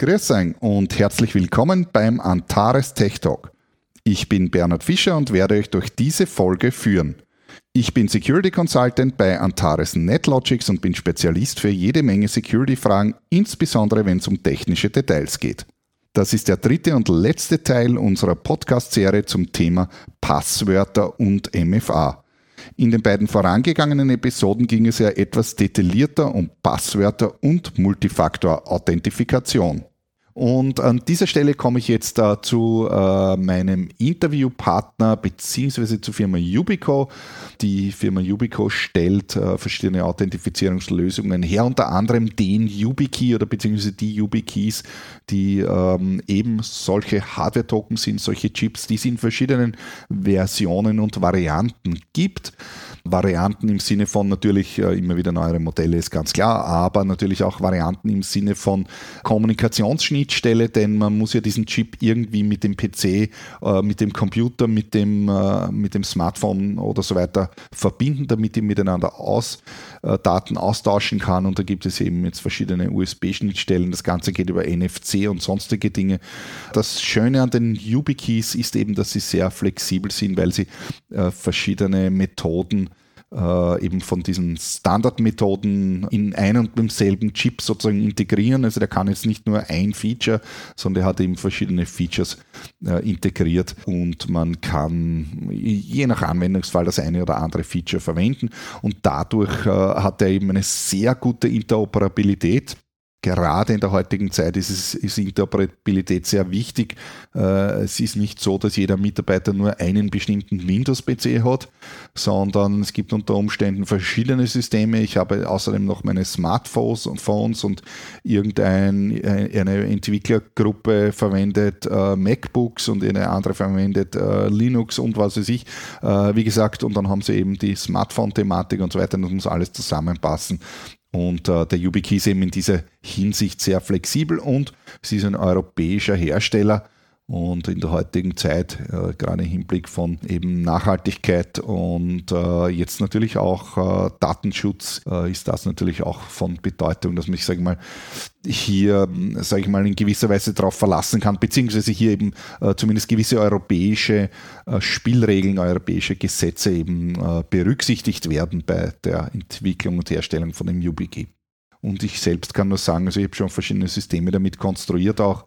Grüß euch und herzlich willkommen beim Antares Tech Talk. Ich bin Bernhard Fischer und werde euch durch diese Folge führen. Ich bin Security Consultant bei Antares NetLogics und bin Spezialist für jede Menge Security-Fragen, insbesondere wenn es um technische Details geht. Das ist der dritte und letzte Teil unserer Podcast-Serie zum Thema Passwörter und MFA. In den beiden vorangegangenen Episoden ging es ja etwas detaillierter um Passwörter und Multifaktor-Authentifikation. Und an dieser Stelle komme ich jetzt äh, zu äh, meinem Interviewpartner beziehungsweise zur Firma Yubico. Die Firma Yubico stellt äh, verschiedene Authentifizierungslösungen her, unter anderem den YubiKey oder beziehungsweise die YubiKeys, die ähm, eben solche Hardware-Token sind, solche Chips, die es in verschiedenen Versionen und Varianten gibt. Varianten im Sinne von natürlich äh, immer wieder neuere Modelle ist ganz klar, aber natürlich auch Varianten im Sinne von Kommunikationsschnittstelle, denn man muss ja diesen Chip irgendwie mit dem PC, äh, mit dem Computer, mit dem, äh, mit dem Smartphone oder so weiter verbinden, damit ich miteinander aus, Daten austauschen kann. Und da gibt es eben jetzt verschiedene USB-Schnittstellen. Das Ganze geht über NFC und sonstige Dinge. Das Schöne an den YubiKeys ist eben, dass sie sehr flexibel sind, weil sie verschiedene Methoden äh, eben von diesen Standardmethoden in ein und demselben Chip sozusagen integrieren. Also der kann jetzt nicht nur ein Feature, sondern er hat eben verschiedene Features äh, integriert. Und man kann je nach Anwendungsfall das eine oder andere Feature verwenden. Und dadurch äh, hat er eben eine sehr gute Interoperabilität gerade in der heutigen Zeit ist, es, ist Interoperabilität sehr wichtig. Äh, es ist nicht so, dass jeder Mitarbeiter nur einen bestimmten Windows-PC hat, sondern es gibt unter Umständen verschiedene Systeme. Ich habe außerdem noch meine Smartphones und Phones und irgendeine Entwicklergruppe verwendet äh, MacBooks und eine andere verwendet äh, Linux und was weiß ich. Wie gesagt, und dann haben sie eben die Smartphone-Thematik und so weiter. Das muss alles zusammenpassen. Und äh, der YubiKey ist eben in dieser Hinsicht sehr flexibel und es ist ein europäischer Hersteller und in der heutigen Zeit, äh, gerade im Hinblick von eben Nachhaltigkeit und äh, jetzt natürlich auch äh, Datenschutz, äh, ist das natürlich auch von Bedeutung, dass man sich, sage mal, hier, sage ich mal, in gewisser Weise darauf verlassen kann, beziehungsweise hier eben äh, zumindest gewisse europäische äh, Spielregeln, europäische Gesetze eben berücksichtigt werden bei der Entwicklung und Herstellung von dem YubiKey. Und ich selbst kann nur sagen, also ich habe schon verschiedene Systeme damit konstruiert auch.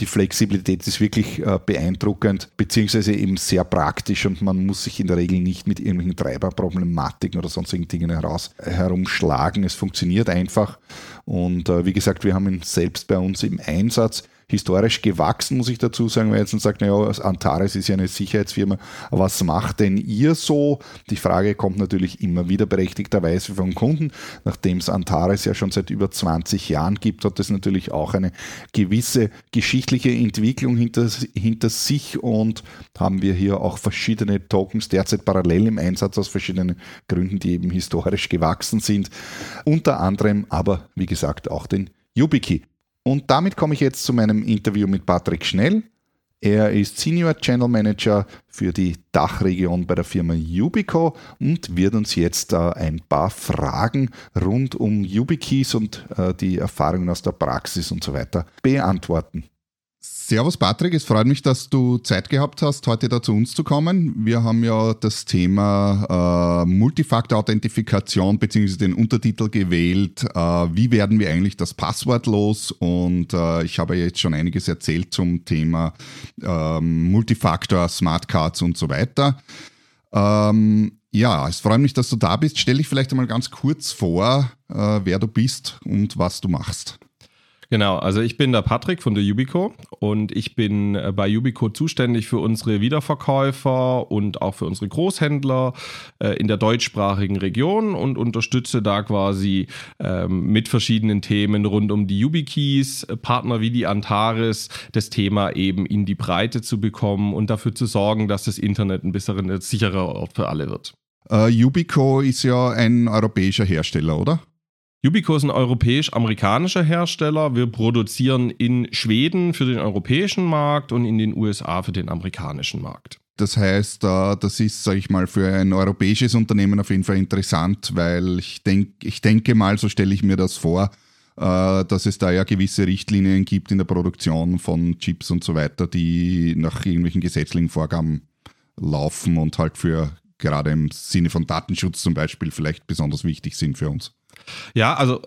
Die Flexibilität ist wirklich äh, beeindruckend, beziehungsweise eben sehr praktisch und man muss sich in der Regel nicht mit irgendwelchen Treiberproblematiken oder sonstigen Dingen heraus, herumschlagen. Es funktioniert einfach. Und äh, wie gesagt, wir haben ihn selbst bei uns im Einsatz historisch gewachsen, muss ich dazu sagen, weil jetzt man sagt, naja, Antares ist ja eine Sicherheitsfirma. Was macht denn ihr so? Die Frage kommt natürlich immer wieder berechtigterweise von Kunden. Nachdem es Antares ja schon seit über 20 Jahren gibt, hat es natürlich auch eine gewisse geschichtliche Entwicklung hinter, hinter sich und haben wir hier auch verschiedene Tokens derzeit parallel im Einsatz aus verschiedenen Gründen, die eben historisch gewachsen sind. Unter anderem aber, wie gesagt, auch den YubiKey. Und damit komme ich jetzt zu meinem Interview mit Patrick Schnell. Er ist Senior Channel Manager für die Dachregion bei der Firma Yubico und wird uns jetzt äh, ein paar Fragen rund um YubiKeys und äh, die Erfahrungen aus der Praxis und so weiter beantworten. Servus Patrick, es freut mich, dass du Zeit gehabt hast, heute da zu uns zu kommen. Wir haben ja das Thema äh, Multifaktor-Authentifikation bzw. den Untertitel gewählt, äh, wie werden wir eigentlich das Passwort los? Und äh, ich habe jetzt schon einiges erzählt zum Thema ähm, Multifaktor, Smartcards und so weiter. Ähm, ja, es freut mich, dass du da bist. Stell dich vielleicht einmal ganz kurz vor, äh, wer du bist und was du machst. Genau, also ich bin der Patrick von der Yubico und ich bin äh, bei Yubico zuständig für unsere Wiederverkäufer und auch für unsere Großhändler äh, in der deutschsprachigen Region und unterstütze da quasi ähm, mit verschiedenen Themen rund um die YubiKeys, äh, Partner wie die Antares, das Thema eben in die Breite zu bekommen und dafür zu sorgen, dass das Internet ein bisschen sicherer Ort für alle wird. Uh, Yubico ist ja ein europäischer Hersteller, oder? Yubico ist ein europäisch-amerikanischer Hersteller. Wir produzieren in Schweden für den europäischen Markt und in den USA für den amerikanischen Markt. Das heißt, äh, das ist, sage ich mal, für ein europäisches Unternehmen auf jeden Fall interessant, weil ich, denk, ich denke mal, so stelle ich mir das vor, äh, dass es da ja gewisse Richtlinien gibt in der Produktion von Chips und so weiter, die nach irgendwelchen gesetzlichen Vorgaben laufen und halt für gerade im Sinne von Datenschutz zum Beispiel vielleicht besonders wichtig sind für uns. Ja, also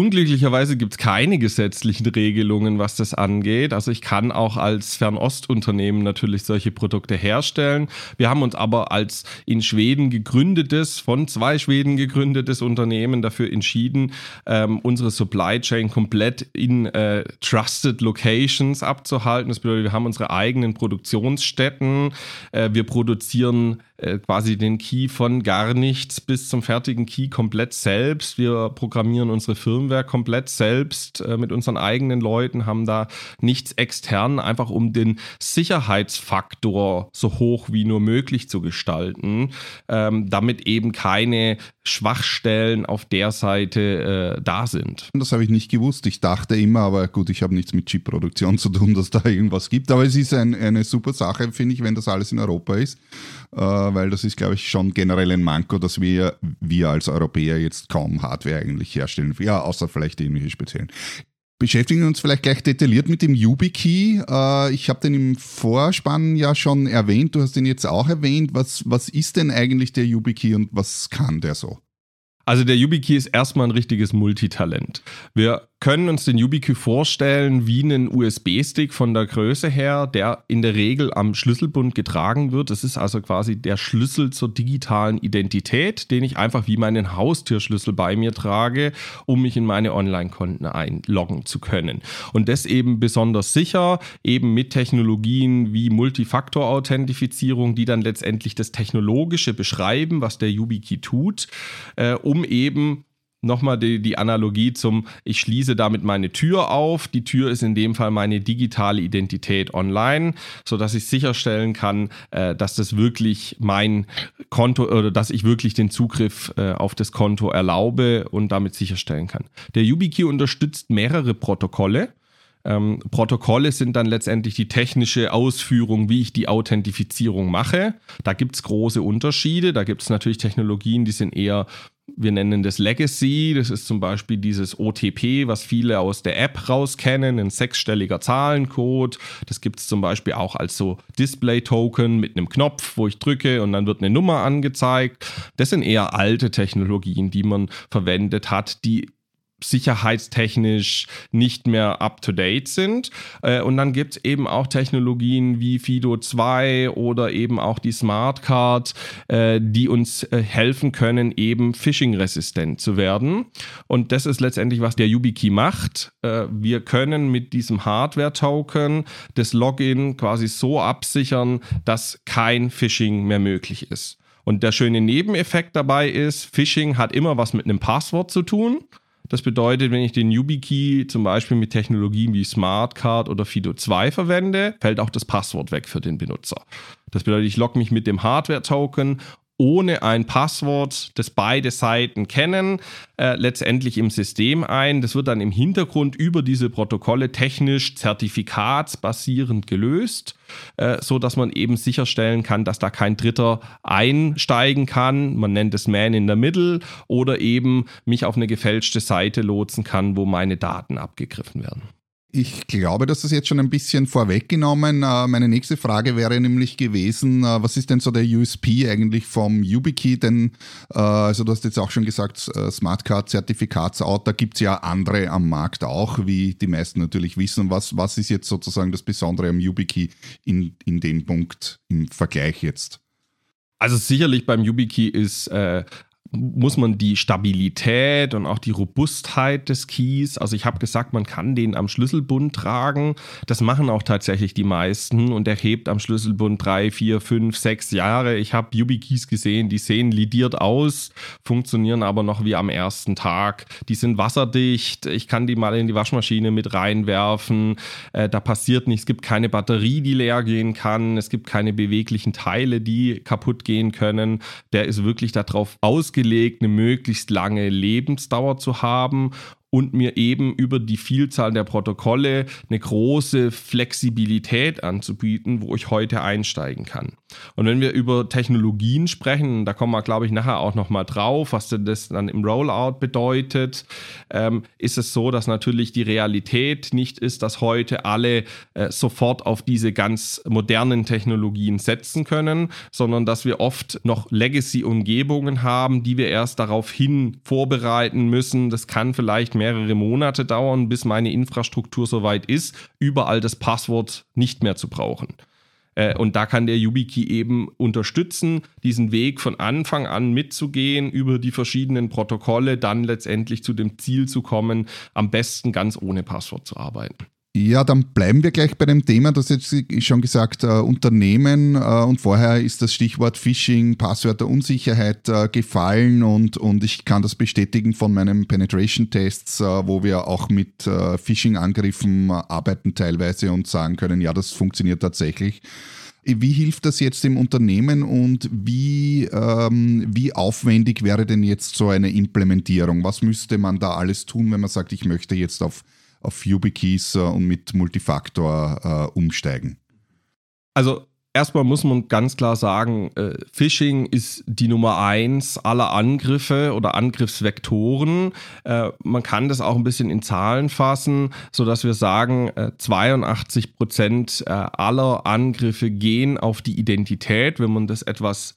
Unglücklicherweise gibt es keine gesetzlichen Regelungen, was das angeht. Also ich kann auch als Fernostunternehmen natürlich solche Produkte herstellen. Wir haben uns aber als in Schweden gegründetes, von zwei Schweden gegründetes Unternehmen dafür entschieden, ähm, unsere Supply Chain komplett in äh, Trusted Locations abzuhalten. Das bedeutet, wir haben unsere eigenen Produktionsstätten. Äh, wir produzieren äh, quasi den Key von gar nichts bis zum fertigen Key komplett selbst. Wir programmieren unsere Firmware komplett selbst äh, mit unseren eigenen Leuten, haben da nichts extern, einfach um den Sicherheitsfaktor so hoch wie nur möglich zu gestalten, ähm, damit eben keine Schwachstellen auf der Seite äh, da sind. Das habe ich nicht gewusst. Ich dachte immer, aber gut, ich habe nichts mit Chip-Produktion zu tun, dass da irgendwas gibt. Aber es ist ein, eine super Sache, finde ich, wenn das alles in Europa ist. Äh, weil das ist, glaube ich, schon generell ein Manko, dass wir, wir als Europäer jetzt kaum Hardware eigentlich herstellen. Ja, außer vielleicht irgendwelche speziellen. Beschäftigen wir uns vielleicht gleich detailliert mit dem YubiKey. Äh, ich habe den im Vorspann ja schon erwähnt, du hast den jetzt auch erwähnt. Was, was ist denn eigentlich der YubiKey und was kann der so? Also der YubiKey ist erstmal ein richtiges Multitalent. Wir können uns den YubiKey vorstellen wie einen USB-Stick von der Größe her, der in der Regel am Schlüsselbund getragen wird. Das ist also quasi der Schlüssel zur digitalen Identität, den ich einfach wie meinen Haustürschlüssel bei mir trage, um mich in meine Online-Konten einloggen zu können. Und das eben besonders sicher, eben mit Technologien wie Multifaktor-Authentifizierung, die dann letztendlich das Technologische beschreiben, was der YubiKey tut, äh, um eben nochmal die, die Analogie zum, ich schließe damit meine Tür auf. Die Tür ist in dem Fall meine digitale Identität online, sodass ich sicherstellen kann, äh, dass das wirklich mein Konto oder dass ich wirklich den Zugriff äh, auf das Konto erlaube und damit sicherstellen kann. Der YubiKey unterstützt mehrere Protokolle. Ähm, Protokolle sind dann letztendlich die technische Ausführung, wie ich die Authentifizierung mache. Da gibt es große Unterschiede. Da gibt es natürlich Technologien, die sind eher wir nennen das Legacy. Das ist zum Beispiel dieses OTP, was viele aus der App raus kennen, ein sechsstelliger Zahlencode. Das gibt es zum Beispiel auch als so Display-Token mit einem Knopf, wo ich drücke und dann wird eine Nummer angezeigt. Das sind eher alte Technologien, die man verwendet hat, die sicherheitstechnisch nicht mehr up-to-date sind. Äh, und dann gibt es eben auch Technologien wie Fido 2 oder eben auch die Smart Card, äh, die uns äh, helfen können, eben phishing-resistent zu werden. Und das ist letztendlich, was der YubiKey macht. Wir können mit diesem Hardware-Token das Login quasi so absichern, dass kein Phishing mehr möglich ist. Und der schöne Nebeneffekt dabei ist, Phishing hat immer was mit einem Passwort zu tun. Das bedeutet, wenn ich den YubiKey zum Beispiel mit Technologien wie Smartcard oder Fido2 verwende, fällt auch das Passwort weg für den Benutzer. Das bedeutet, ich logge mich mit dem Hardware-Token ohne ein Passwort, das beide Seiten kennen, äh, letztendlich im System ein. Das wird dann im Hintergrund über diese Protokolle technisch zertifikatsbasierend gelöst, äh, so dass man eben sicherstellen kann, dass da kein Dritter einsteigen kann. Man nennt es Man in the Middle oder eben mich auf eine gefälschte Seite lotsen kann, wo meine Daten abgegriffen werden. Ich glaube, das ist jetzt schon ein bisschen vorweggenommen. Äh, meine nächste Frage wäre nämlich gewesen, äh, was ist denn so der USP eigentlich vom YubiKey? Denn, äh, also du hast jetzt auch schon gesagt, Smartcard, Zertifikatsort, da gibt es ja andere am Markt auch, wie die meisten natürlich wissen. Was, was ist jetzt sozusagen das Besondere am YubiKey in, in dem Punkt im Vergleich jetzt? Also sicherlich beim YubiKey ist äh, muss man die Stabilität und auch die Robustheit des Keys, also ich habe gesagt, man kann den am Schlüsselbund tragen. Das machen auch tatsächlich die meisten und der hebt am Schlüsselbund drei, vier, fünf, sechs Jahre. Ich habe YubiKeys gesehen, die sehen lidiert aus, funktionieren aber noch wie am ersten Tag. Die sind wasserdicht, ich kann die mal in die Waschmaschine mit reinwerfen. Äh, da passiert nichts, es gibt keine Batterie, die leer gehen kann, es gibt keine beweglichen Teile, die kaputt gehen können. Der ist wirklich darauf ausgelegt, eine möglichst lange Lebensdauer zu haben und mir eben über die Vielzahl der Protokolle eine große Flexibilität anzubieten, wo ich heute einsteigen kann. Und wenn wir über Technologien sprechen, da kommen wir, glaube ich, nachher auch nochmal drauf, was denn das dann im Rollout bedeutet, ähm, ist es so, dass natürlich die Realität nicht ist, dass heute alle äh, sofort auf diese ganz modernen Technologien setzen können, sondern dass wir oft noch Legacy-Umgebungen haben, die wir erst daraufhin vorbereiten müssen. Das kann vielleicht mehrere Monate dauern, bis meine Infrastruktur soweit ist, überall das Passwort nicht mehr zu brauchen. Äh, und da kann der YubiKey eben unterstützen, diesen Weg von Anfang an mitzugehen, über die verschiedenen Protokolle dann letztendlich zu dem Ziel zu kommen, am besten ganz ohne Passwort zu arbeiten. Ja, dann bleiben wir gleich bei dem Thema. Das jetzt schon gesagt, äh, Unternehmen äh, und vorher ist das Stichwort Phishing, Passwörterunsicherheit äh, gefallen und, und ich kann das bestätigen von meinen Penetration-Tests, äh, wo wir auch mit äh, Phishing-Angriffen arbeiten teilweise und sagen können, ja, das funktioniert tatsächlich. Wie hilft das jetzt dem Unternehmen und wie, ähm, wie aufwendig wäre denn jetzt so eine Implementierung? Was müsste man da alles tun, wenn man sagt, ich möchte jetzt auf auf YubiKeys äh, und mit Multifaktor äh, umsteigen? Also erstmal muss man ganz klar sagen, äh, Phishing ist die Nummer eins aller Angriffe oder Angriffsvektoren. Äh, man kann das auch ein bisschen in Zahlen fassen, sodass wir sagen, äh, 82 Prozent äh, aller Angriffe gehen auf die Identität, wenn man das etwas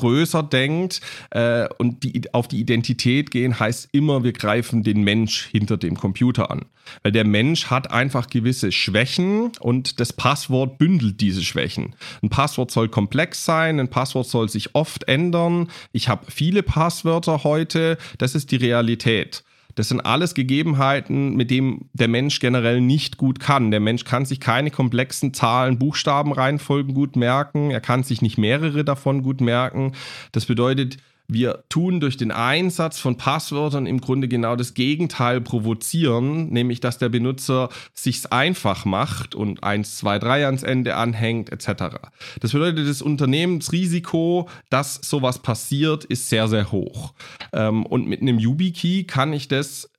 größer denkt äh, und die, auf die Identität gehen, heißt immer, wir greifen den Mensch hinter dem Computer an. Weil der Mensch hat einfach gewisse Schwächen und das Passwort bündelt diese Schwächen. Ein Passwort soll komplex sein, ein Passwort soll sich oft ändern. Ich habe viele Passwörter heute, das ist die Realität. Das sind alles Gegebenheiten, mit denen der Mensch generell nicht gut kann. Der Mensch kann sich keine komplexen Zahlen, Buchstaben, Reihenfolgen gut merken. Er kann sich nicht mehrere davon gut merken. Das bedeutet, wir tun durch den Einsatz von Passwörtern im Grunde genau das Gegenteil provozieren, nämlich dass der Benutzer sich's einfach macht und 1, 2, 3 ans Ende anhängt etc. Das bedeutet, das Unternehmensrisiko, dass sowas passiert, ist sehr, sehr hoch. Ähm, und mit einem YubiKey kann ich das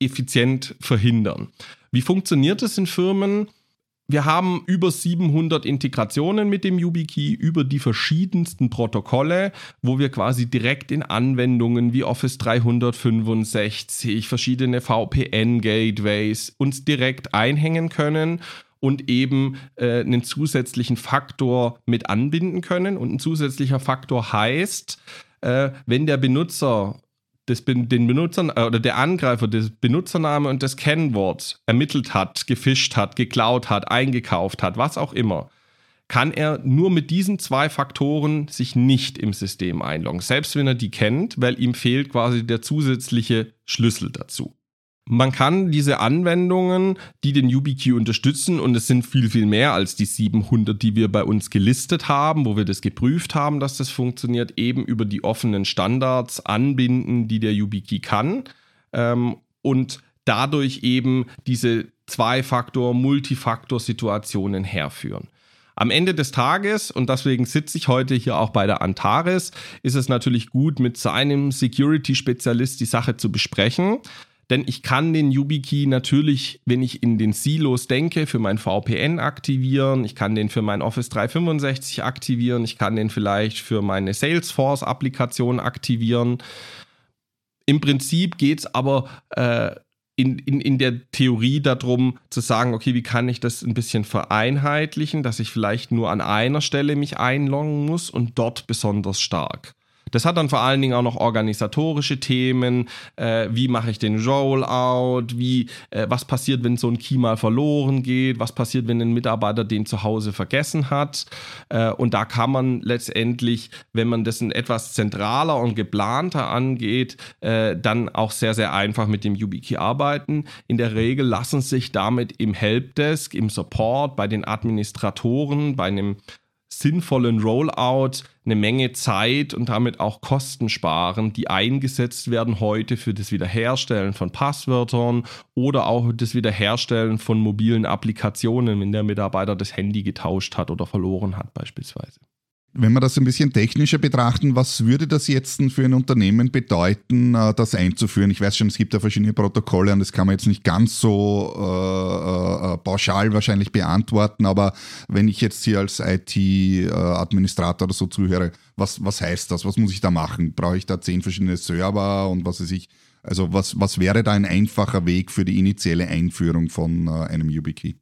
effizient verhindern. Wie funktioniert das in Firmen? Wir haben über 700 Integrationen mit dem YubiKey über die verschiedensten Protokolle, wo wir quasi direkt in Anwendungen wie Office 365, verschiedene VPN-Gateways uns direkt einhängen können und eben äh, einen zusätzlichen Faktor mit anbinden können. Und ein zusätzlicher Faktor heißt, äh, wenn der Benutzer das, den Benutzern äh, oder der Angreifer das Benutzername und das Kennwort ermittelt hat, gefischt hat, geklaut hat, eingekauft hat, was auch immer, kann er nur mit diesen zwei Faktoren sich nicht im System einloggen, selbst wenn er die kennt, weil ihm fehlt quasi der zusätzliche Schlüssel dazu. Man kann diese Anwendungen, die den YubiKey unterstützen, und es sind viel, viel mehr als die 700, die wir bei uns gelistet haben, wo wir das geprüft haben, dass das funktioniert, eben über die offenen Standards anbinden, die der YubiKey kann. Ähm, und dadurch eben diese Zwei-Faktor-, Multifaktor-Situationen herführen. Am Ende des Tages, und deswegen sitze ich heute hier auch bei der Antares, ist es natürlich gut, mit seinem Security-Spezialist die Sache zu besprechen. Denn ich kann den YubiKey natürlich, wenn ich in den Silos denke, für mein VPN aktivieren. Ich kann den für mein Office 365 aktivieren. Ich kann den vielleicht für meine Salesforce-Applikation aktivieren. Im Prinzip geht es aber äh, in, in, in der Theorie darum zu sagen, okay, wie kann ich das ein bisschen vereinheitlichen, dass ich vielleicht nur an einer Stelle mich einloggen muss und dort besonders stark. Das hat dann vor allen Dingen auch noch organisatorische Themen. Äh, wie mache ich den Rollout? Wie, äh, was passiert, wenn so ein Key mal verloren geht? Was passiert, wenn ein Mitarbeiter den zu Hause vergessen hat? Äh, und da kann man letztendlich, wenn man das etwas zentraler und geplanter angeht, äh, dann auch sehr, sehr einfach mit dem YubiKey arbeiten. In der Regel lassen sich damit im Helpdesk, im Support, bei den Administratoren, bei einem sinnvollen Rollout eine Menge Zeit und damit auch Kosten sparen, die eingesetzt werden heute für das Wiederherstellen von Passwörtern oder auch das Wiederherstellen von mobilen Applikationen, wenn der Mitarbeiter das Handy getauscht hat oder verloren hat beispielsweise. Wenn wir das ein bisschen technischer betrachten, was würde das jetzt für ein Unternehmen bedeuten, äh, das einzuführen? Ich weiß schon, es gibt ja verschiedene Protokolle und das kann man jetzt nicht ganz so äh, äh, pauschal wahrscheinlich beantworten, aber wenn ich jetzt hier als IT-Administrator oder so zuhöre, was, was heißt das? Was muss ich da machen? Brauche ich da zehn verschiedene Server und was weiß ich? Also was, was wäre da ein einfacher Weg für die initiale Einführung von äh, einem YubiKey?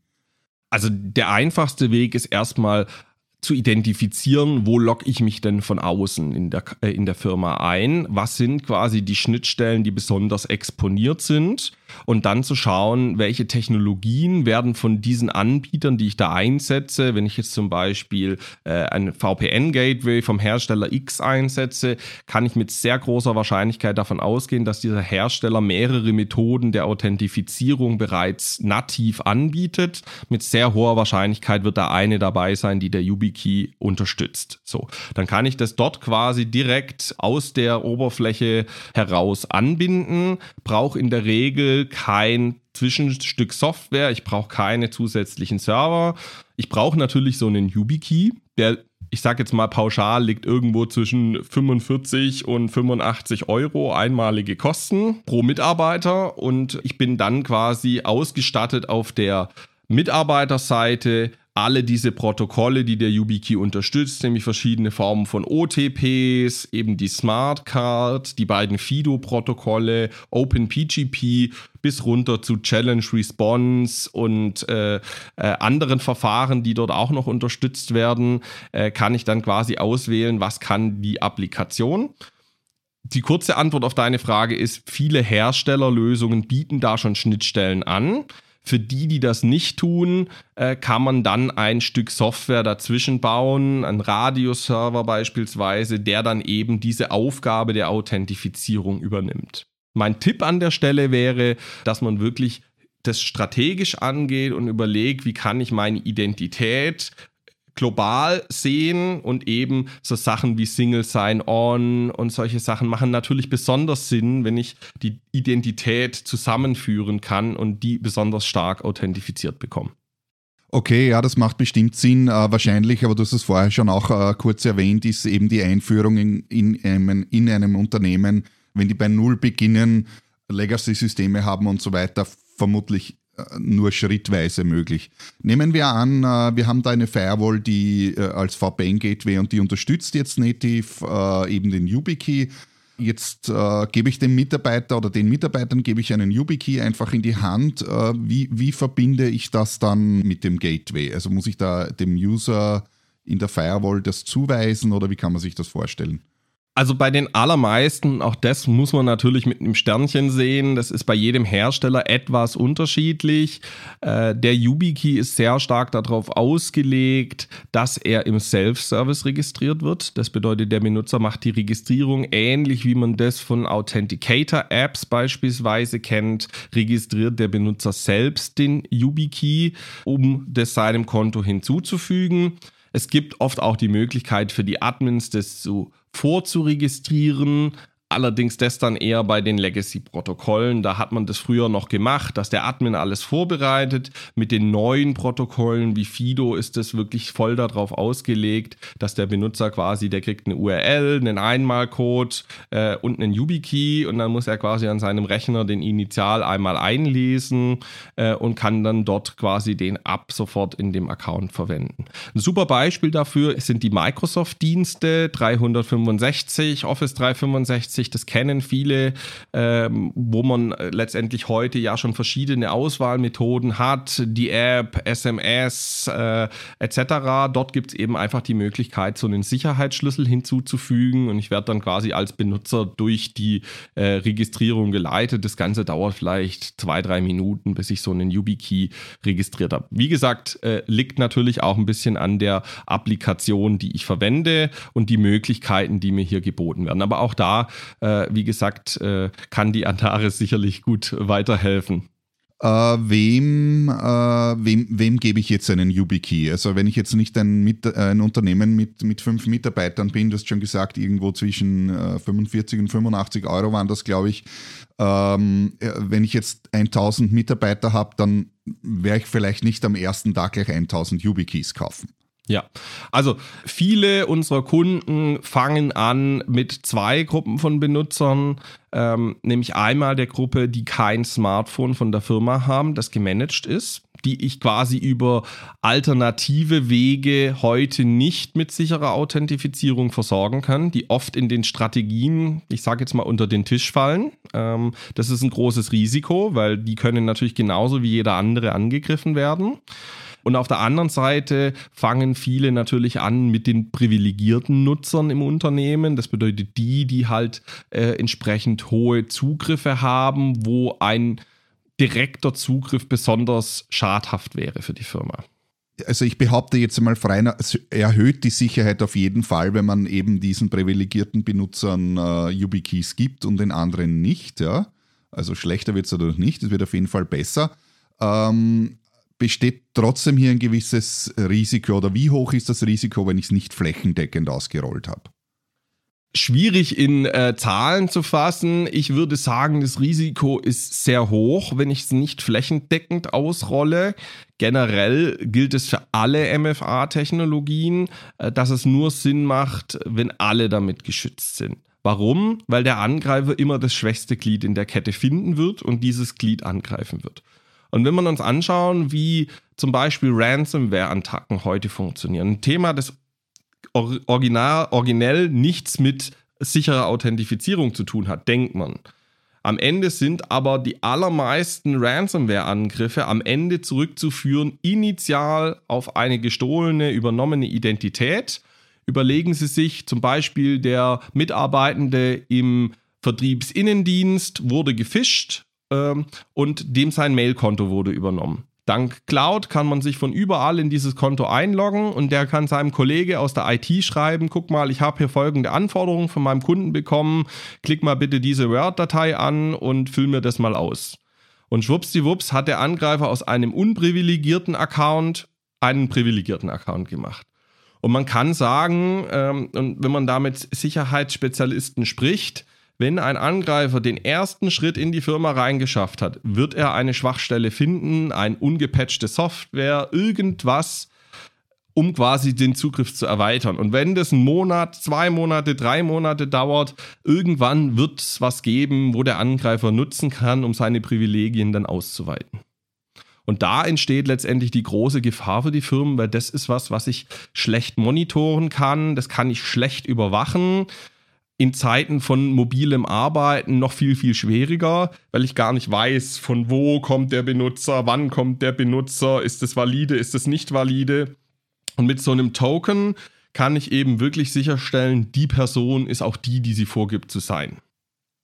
Also der einfachste Weg ist erstmal zu identifizieren, wo logge ich mich denn von außen in der, äh, in der Firma ein, was sind quasi die Schnittstellen, die besonders exponiert sind und dann zu schauen, welche Technologien werden von diesen Anbietern, die ich da einsetze, wenn ich jetzt zum Beispiel äh, ein VPN-Gateway vom Hersteller X einsetze, kann ich mit sehr großer Wahrscheinlichkeit davon ausgehen, dass dieser Hersteller mehrere Methoden der Authentifizierung bereits nativ anbietet. Mit sehr hoher Wahrscheinlichkeit wird da eine dabei sein, die der YubiKey unterstützt. So, dann kann ich das dort quasi direkt aus der Oberfläche heraus anbinden, brauche in der Regel kein Zwischenstück Software, ich brauche keine zusätzlichen Server. Ich brauche natürlich so einen YubiKey, der ich sage jetzt mal pauschal, liegt irgendwo zwischen 45 und 85 Euro einmalige Kosten pro Mitarbeiter und ich bin dann quasi ausgestattet auf der Mitarbeiterseite alle diese Protokolle, die der YubiKey unterstützt, nämlich verschiedene Formen von OTPs, eben die Smart Card, die beiden FIDO-Protokolle, OpenPGP bis runter zu Challenge Response und äh, äh, anderen Verfahren, die dort auch noch unterstützt werden, äh, kann ich dann quasi auswählen, was kann die Applikation. Die kurze Antwort auf deine Frage ist, viele Herstellerlösungen bieten da schon Schnittstellen an. Für die, die das nicht tun, äh, kann man dann ein Stück Software dazwischen bauen, ein Radioserver beispielsweise, der dann eben diese Aufgabe der Authentifizierung übernimmt. Mein Tipp an der Stelle wäre, dass man wirklich das strategisch angeht und überlegt, wie kann ich meine Identität global sehen und eben so Sachen wie Single Sign-On und solche Sachen machen natürlich besonders Sinn, wenn ich die Identität zusammenführen kann und die besonders stark authentifiziert bekomme. Okay, ja, das macht bestimmt Sinn. Äh, wahrscheinlich, aber du hast es vorher schon auch äh, kurz erwähnt, ist eben die Einführung in, in, einem, in einem Unternehmen, wenn die bei Null beginnen, Legacy-Systeme haben und so weiter, vermutlich nur schrittweise möglich. Nehmen wir an, äh, wir haben da eine Firewall, die äh, als VPN-Gateway und die unterstützt jetzt native äh, eben den YubiKey. Jetzt äh, gebe ich dem Mitarbeiter oder den Mitarbeitern gebe ich einen YubiKey einfach in die Hand. Äh, wie, wie verbinde ich das dann mit dem Gateway? Also muss ich da dem User in der Firewall das zuweisen oder wie kann man sich das vorstellen? Also bei den allermeisten, auch das muss man natürlich mit einem Sternchen sehen, das ist bei jedem Hersteller etwas unterschiedlich. Äh, der YubiKey ist sehr stark darauf ausgelegt, dass er im Self-Service registriert wird. Das bedeutet, der Benutzer macht die Registrierung ähnlich wie man das von Authenticator-Apps beispielsweise kennt, registriert der Benutzer selbst den YubiKey, um das seinem Konto hinzuzufügen. Es gibt oft auch die Möglichkeit für die Admins, das zu vorzuregistrieren, Allerdings das dann eher bei den Legacy-Protokollen. Da hat man das früher noch gemacht, dass der Admin alles vorbereitet. Mit den neuen Protokollen wie Fido ist das wirklich voll darauf ausgelegt, dass der Benutzer quasi, der kriegt eine URL, einen Einmalcode äh, und einen YubiKey und dann muss er quasi an seinem Rechner den Initial einmal einlesen äh, und kann dann dort quasi den ab sofort in dem Account verwenden. Ein super Beispiel dafür sind die Microsoft-Dienste 365, Office 365 365, das kennen viele, ähm, wo man letztendlich heute ja schon verschiedene Auswahlmethoden hat, die App, SMS äh, etc. Dort gibt es eben einfach die Möglichkeit, so einen Sicherheitsschlüssel hinzuzufügen und ich werde dann quasi als Benutzer durch die äh, Registrierung geleitet. Das Ganze dauert vielleicht zwei, drei Minuten, bis ich so einen YubiKey registriert habe. Wie gesagt, äh, liegt natürlich auch ein bisschen an der Applikation, die ich verwende und die Möglichkeiten, die mir hier geboten werden. Aber auch da, äh, wie gesagt, äh, kann die Antares sicherlich gut weiterhelfen. Äh, wem, äh, wem, wem gebe ich jetzt einen YubiKey? Also wenn ich jetzt nicht ein, mit, ein Unternehmen mit, mit fünf Mitarbeitern bin, du hast schon gesagt, irgendwo zwischen äh, 45 und 85 Euro waren das, glaube ich. Ähm, äh, wenn ich jetzt 1000 Mitarbeiter habe, dann werde ich vielleicht nicht am ersten Tag gleich 1000 YubiKeys kaufen. Ja, also viele unserer Kunden fangen an mit zwei Gruppen von Benutzern, ähm, nämlich einmal der Gruppe, die kein Smartphone von der Firma haben, das gemanagt ist, die ich quasi über alternative Wege heute nicht mit sicherer Authentifizierung versorgen kann, die oft in den Strategien, ich sage jetzt mal, unter den Tisch fallen. Ähm, das ist ein großes Risiko, weil die können natürlich genauso wie jeder andere angegriffen werden. Und auf der anderen Seite fangen viele natürlich an mit den privilegierten Nutzern im Unternehmen. Das bedeutet die, die halt äh, entsprechend hohe Zugriffe haben, wo ein direkter Zugriff besonders schadhaft wäre für die Firma also ich behaupte jetzt mal frei, erhöht die Sicherheit auf jeden Fall, wenn man eben diesen privilegierten Benutzern äh, YubiKeys gibt und den anderen nicht. Ja? Also schlechter wird es dadurch nicht, es wird auf jeden Fall besser. Ähm, besteht trotzdem hier ein gewisses Risiko oder wie hoch ist das Risiko, wenn ich es nicht flächendeckend ausgerollt habe? Schwierig in äh, Zahlen zu fassen. Ich würde sagen, das Risiko ist sehr hoch, wenn ich es nicht flächendeckend ausrolle. Generell gilt es für alle MFA-Technologien, äh, dass es nur Sinn macht, wenn alle damit geschützt sind. Warum? Weil der Angreifer immer das schwächste Glied in der Kette finden wird und dieses Glied angreifen wird. Und wenn wir uns anschauen, wie zum Beispiel Ransomware-Attacken heute funktionieren, ein Thema, das original, originell nichts mit sicherer Authentifizierung zu tun hat, denkt man. Am Ende sind aber die allermeisten Ransomware-Angriffe am Ende zurückzuführen, initial auf eine gestohlene, übernommene Identität. Überlegen Sie sich zum Beispiel, der Mitarbeitende im Vertriebsinnendienst wurde gefischt ähm, und dem sein Mailkonto wurde übernommen. Dank Cloud kann man sich von überall in dieses Konto einloggen und der kann seinem Kollege aus der IT schreiben, guck mal, ich habe hier folgende Anforderungen von meinem Kunden bekommen, klick mal bitte diese Word-Datei an und füll mir das mal aus. Und schwuppsdiwupps hat der Angreifer aus einem unprivilegierten Account einen privilegierten Account gemacht. Und man kann sagen, ähm, wenn man da mit Sicherheitsspezialisten spricht, wenn ein Angreifer den ersten Schritt in die Firma reingeschafft hat, wird er eine Schwachstelle finden, ein ungepatchte Software, irgendwas, um quasi den Zugriff zu erweitern. Und wenn das einen Monat, zwei Monate, drei Monate dauert, irgendwann wird es was geben, wo der Angreifer nutzen kann, um seine Privilegien dann auszuweiten. Und da entsteht letztendlich die große Gefahr für die Firmen, weil das ist was, was ich schlecht monitoren kann, das kann ich schlecht überwachen in Zeiten von mobilem Arbeiten noch viel, viel schwieriger, weil ich gar nicht weiß, von wo kommt der Benutzer, wann kommt der Benutzer, ist es valide, ist es nicht valide. Und mit so einem Token kann ich eben wirklich sicherstellen, die Person ist auch die, die sie vorgibt zu sein.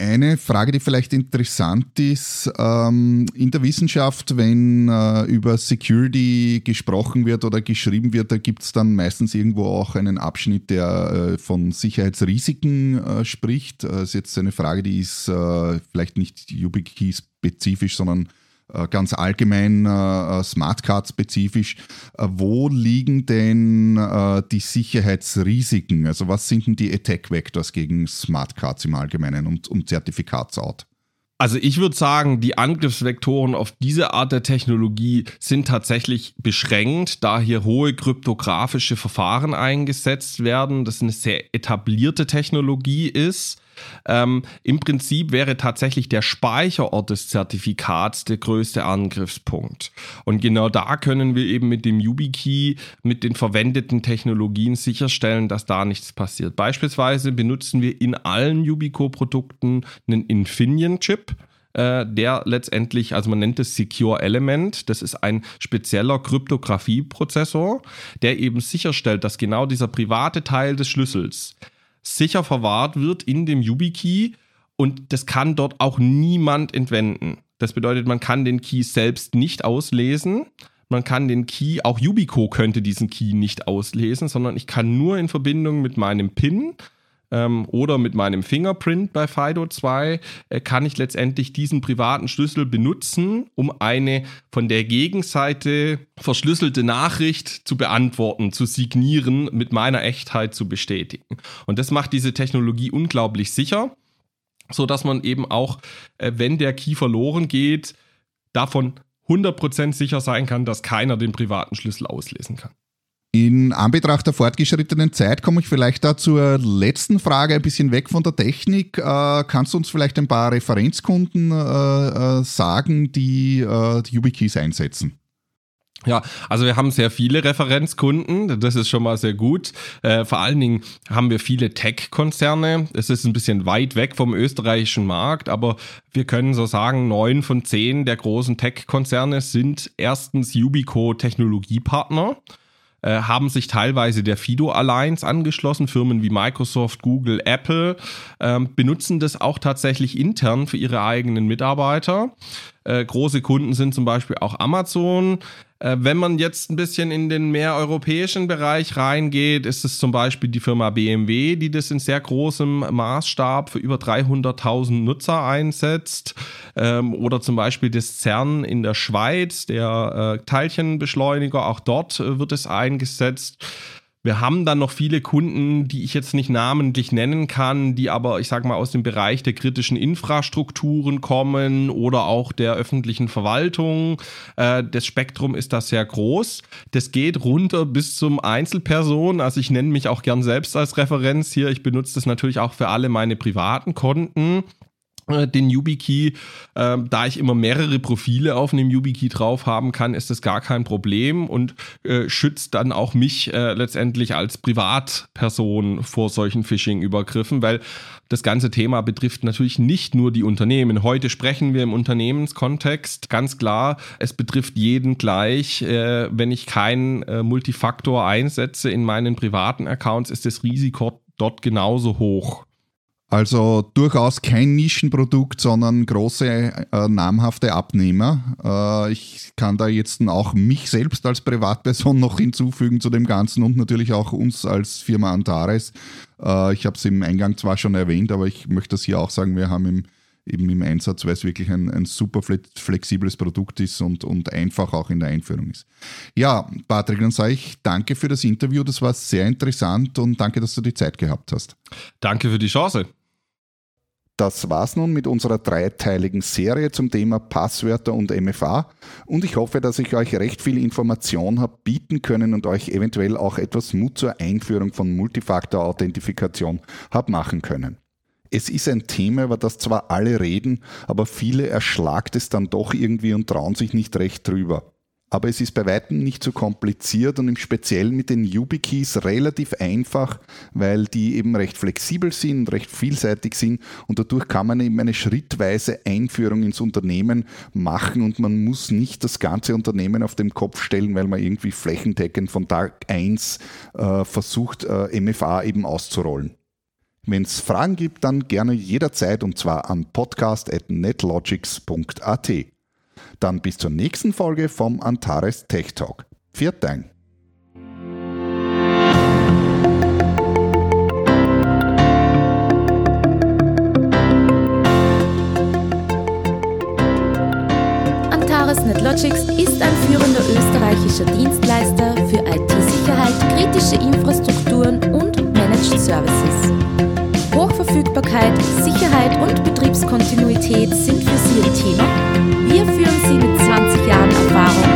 Eine Frage, die vielleicht interessant ist, ähm, in der Wissenschaft, wenn äh, über Security gesprochen wird oder geschrieben wird, da gibt es dann meistens irgendwo auch einen Abschnitt, der äh, von Sicherheitsrisiken äh, spricht. Das ist jetzt eine Frage, die ist vielleicht nicht YubiKey-spezifisch, sondern ganz allgemein äh, äh, Smartcard spezifisch. Wo liegen denn die Sicherheitsrisiken? Also was sind denn die Attack Vectors gegen Smartcards im Allgemeinen und, und Zertifikatsort? Also ich würde sagen, die Angriffsvektoren auf diese Art der Technologie sind tatsächlich beschränkt, da hier hohe kryptografische Verfahren eingesetzt werden, das eine sehr etablierte Technologie ist. Ähm, Im Prinzip wäre tatsächlich der Speicherort des Zertifikats der größte Angriffspunkt. Und genau da können wir eben mit dem YubiKey, mit den verwendeten Technologien sicherstellen, dass da nichts passiert. Beispielsweise benutzen wir in allen Yubico-Produkten einen Infineon-Chip äh, der letztendlich, also man nennt es Secure Element, das ist ein spezieller Kryptographie-Prozessor, der eben sicherstellt, dass genau dieser private Teil des Schlüssels sicher verwahrt wird in dem YubiKey und das kann dort auch niemand entwenden. Das bedeutet, man kann den Key selbst nicht auslesen. Man kann den Key, auch Yubico könnte diesen Key nicht auslesen, sondern ich kann nur in Verbindung mit meinem PIN ähm, oder mit meinem Fingerprint bei FIDO 2 äh, kann ich letztendlich diesen privaten Schlüssel benutzen, um eine von der Gegenseite verschlüsselte Nachricht zu beantworten, zu signieren, mit meiner Echtheit zu bestätigen. Und das macht diese Technologie unglaublich sicher, so dass man eben auch, äh, wenn der Key verloren geht, davon 100% sicher sein kann, dass keiner den privaten Schlüssel auslesen kann. In Anbetracht der fortgeschrittenen Zeit komme ich vielleicht da zur letzten Frage, ein bisschen weg von der Technik. Äh, kannst du uns vielleicht ein paar Referenzkunden äh, äh sagen, die äh, die YubiKeys einsetzen? Ja, also wir haben sehr viele Referenzkunden, das ist schon mal sehr gut. Äh, vor allen Dingen haben wir viele Tech-Konzerne. Es ist ein bisschen weit weg vom österreichischen Markt, aber wir können so sagen, neun von zehn der großen Tech-Konzerne sind erstens Yubico Technologiepartner. Äh, haben sich teilweise der Fido Alliance angeschlossen. Firmen wie Microsoft, Google, Apple ähm, benutzen das auch tatsächlich intern für ihre eigenen Mitarbeiter. Äh, große Kunden sind zum Beispiel auch Amazon. Äh, wenn man jetzt ein bisschen in den mehr europäischen Bereich reingeht, ist es zum Beispiel die Firma BMW, die das in sehr großem Maßstab für über 300.000 Nutzer einsetzt. Ähm, oder zum Beispiel das CERN in der Schweiz, der äh, Teilchenbeschleuniger, auch dort wird es eingesetzt. Wir haben dann noch viele Kunden, die ich jetzt nicht namentlich nennen kann, die aber, ich sage mal, aus dem Bereich der kritischen Infrastrukturen kommen oder auch der öffentlichen Verwaltung. Äh, das Spektrum ist da sehr groß. Das geht runter bis zum Einzelperson. Also ich nenne mich auch gern selbst als Referenz hier. Ich benutze das natürlich auch für alle meine privaten Konten. Äh, den YubiKey. Ähm, da ich immer mehrere Profile auf einem YubiKey drauf haben kann, ist das gar kein Problem und äh, schützt dann auch mich äh, letztendlich als Privatperson vor solchen Phishing-Übergriffen, weil das ganze Thema betrifft natürlich nicht nur die Unternehmen. Heute sprechen wir im Unternehmenskontext ganz klar, es betrifft jeden gleich. Äh, wenn ich keinen äh, Multifaktor einsetze in meinen privaten Accounts, ist das Risiko dort genauso hoch. Also durchaus kein Nischenprodukt, sondern große äh, namhafte Abnehmer. Äh, ich kann da jetzt auch mich selbst als Privatperson noch hinzufügen zu dem Ganzen und natürlich auch uns als Firma Antares. Äh, ich habe es im Eingang zwar schon erwähnt, aber ich möchte das hier auch sagen, wir haben im, eben im Einsatz, weil es wirklich ein, ein super flexibles Produkt ist und, und einfach auch in der Einführung ist. Ja, Patrick, dann sage ich danke für das Interview. Das war sehr interessant und danke, dass du die Zeit gehabt hast. Danke für die Chance. Das war's nun mit unserer dreiteiligen Serie zum Thema Passwörter und MFA und ich hoffe, dass ich euch recht viel Information habe bieten können und euch eventuell auch etwas Mut zur Einführung von Multifaktor-Authentifikation habe machen können. Es ist ein Thema, über das zwar alle reden, aber viele erschlagt es dann doch irgendwie und trauen sich nicht recht drüber aber es ist bei weitem nicht so kompliziert und im Speziellen mit den YubiKeys relativ einfach, weil die eben recht flexibel sind, recht vielseitig sind und dadurch kann man eben eine schrittweise Einführung ins Unternehmen machen und man muss nicht das ganze Unternehmen auf den Kopf stellen, weil man irgendwie flächendeckend von Tag 1 äh, versucht, äh, MFA eben auszurollen. Wenn es Fragen gibt, dann gerne jederzeit und zwar an podcast.netlogics.at. Dann bis zur nächsten Folge vom Antares Tech Talk. Viert Dank. Antares NetLogics ist ein führender österreichischer Dienstleister für IT-Sicherheit, kritische Infrastrukturen und Managed Services. Hochverfügbarkeit, Sicherheit und Betriebskontinuität sind für Sie ein Thema? Wir führen Sie mit 20 Jahren Erfahrung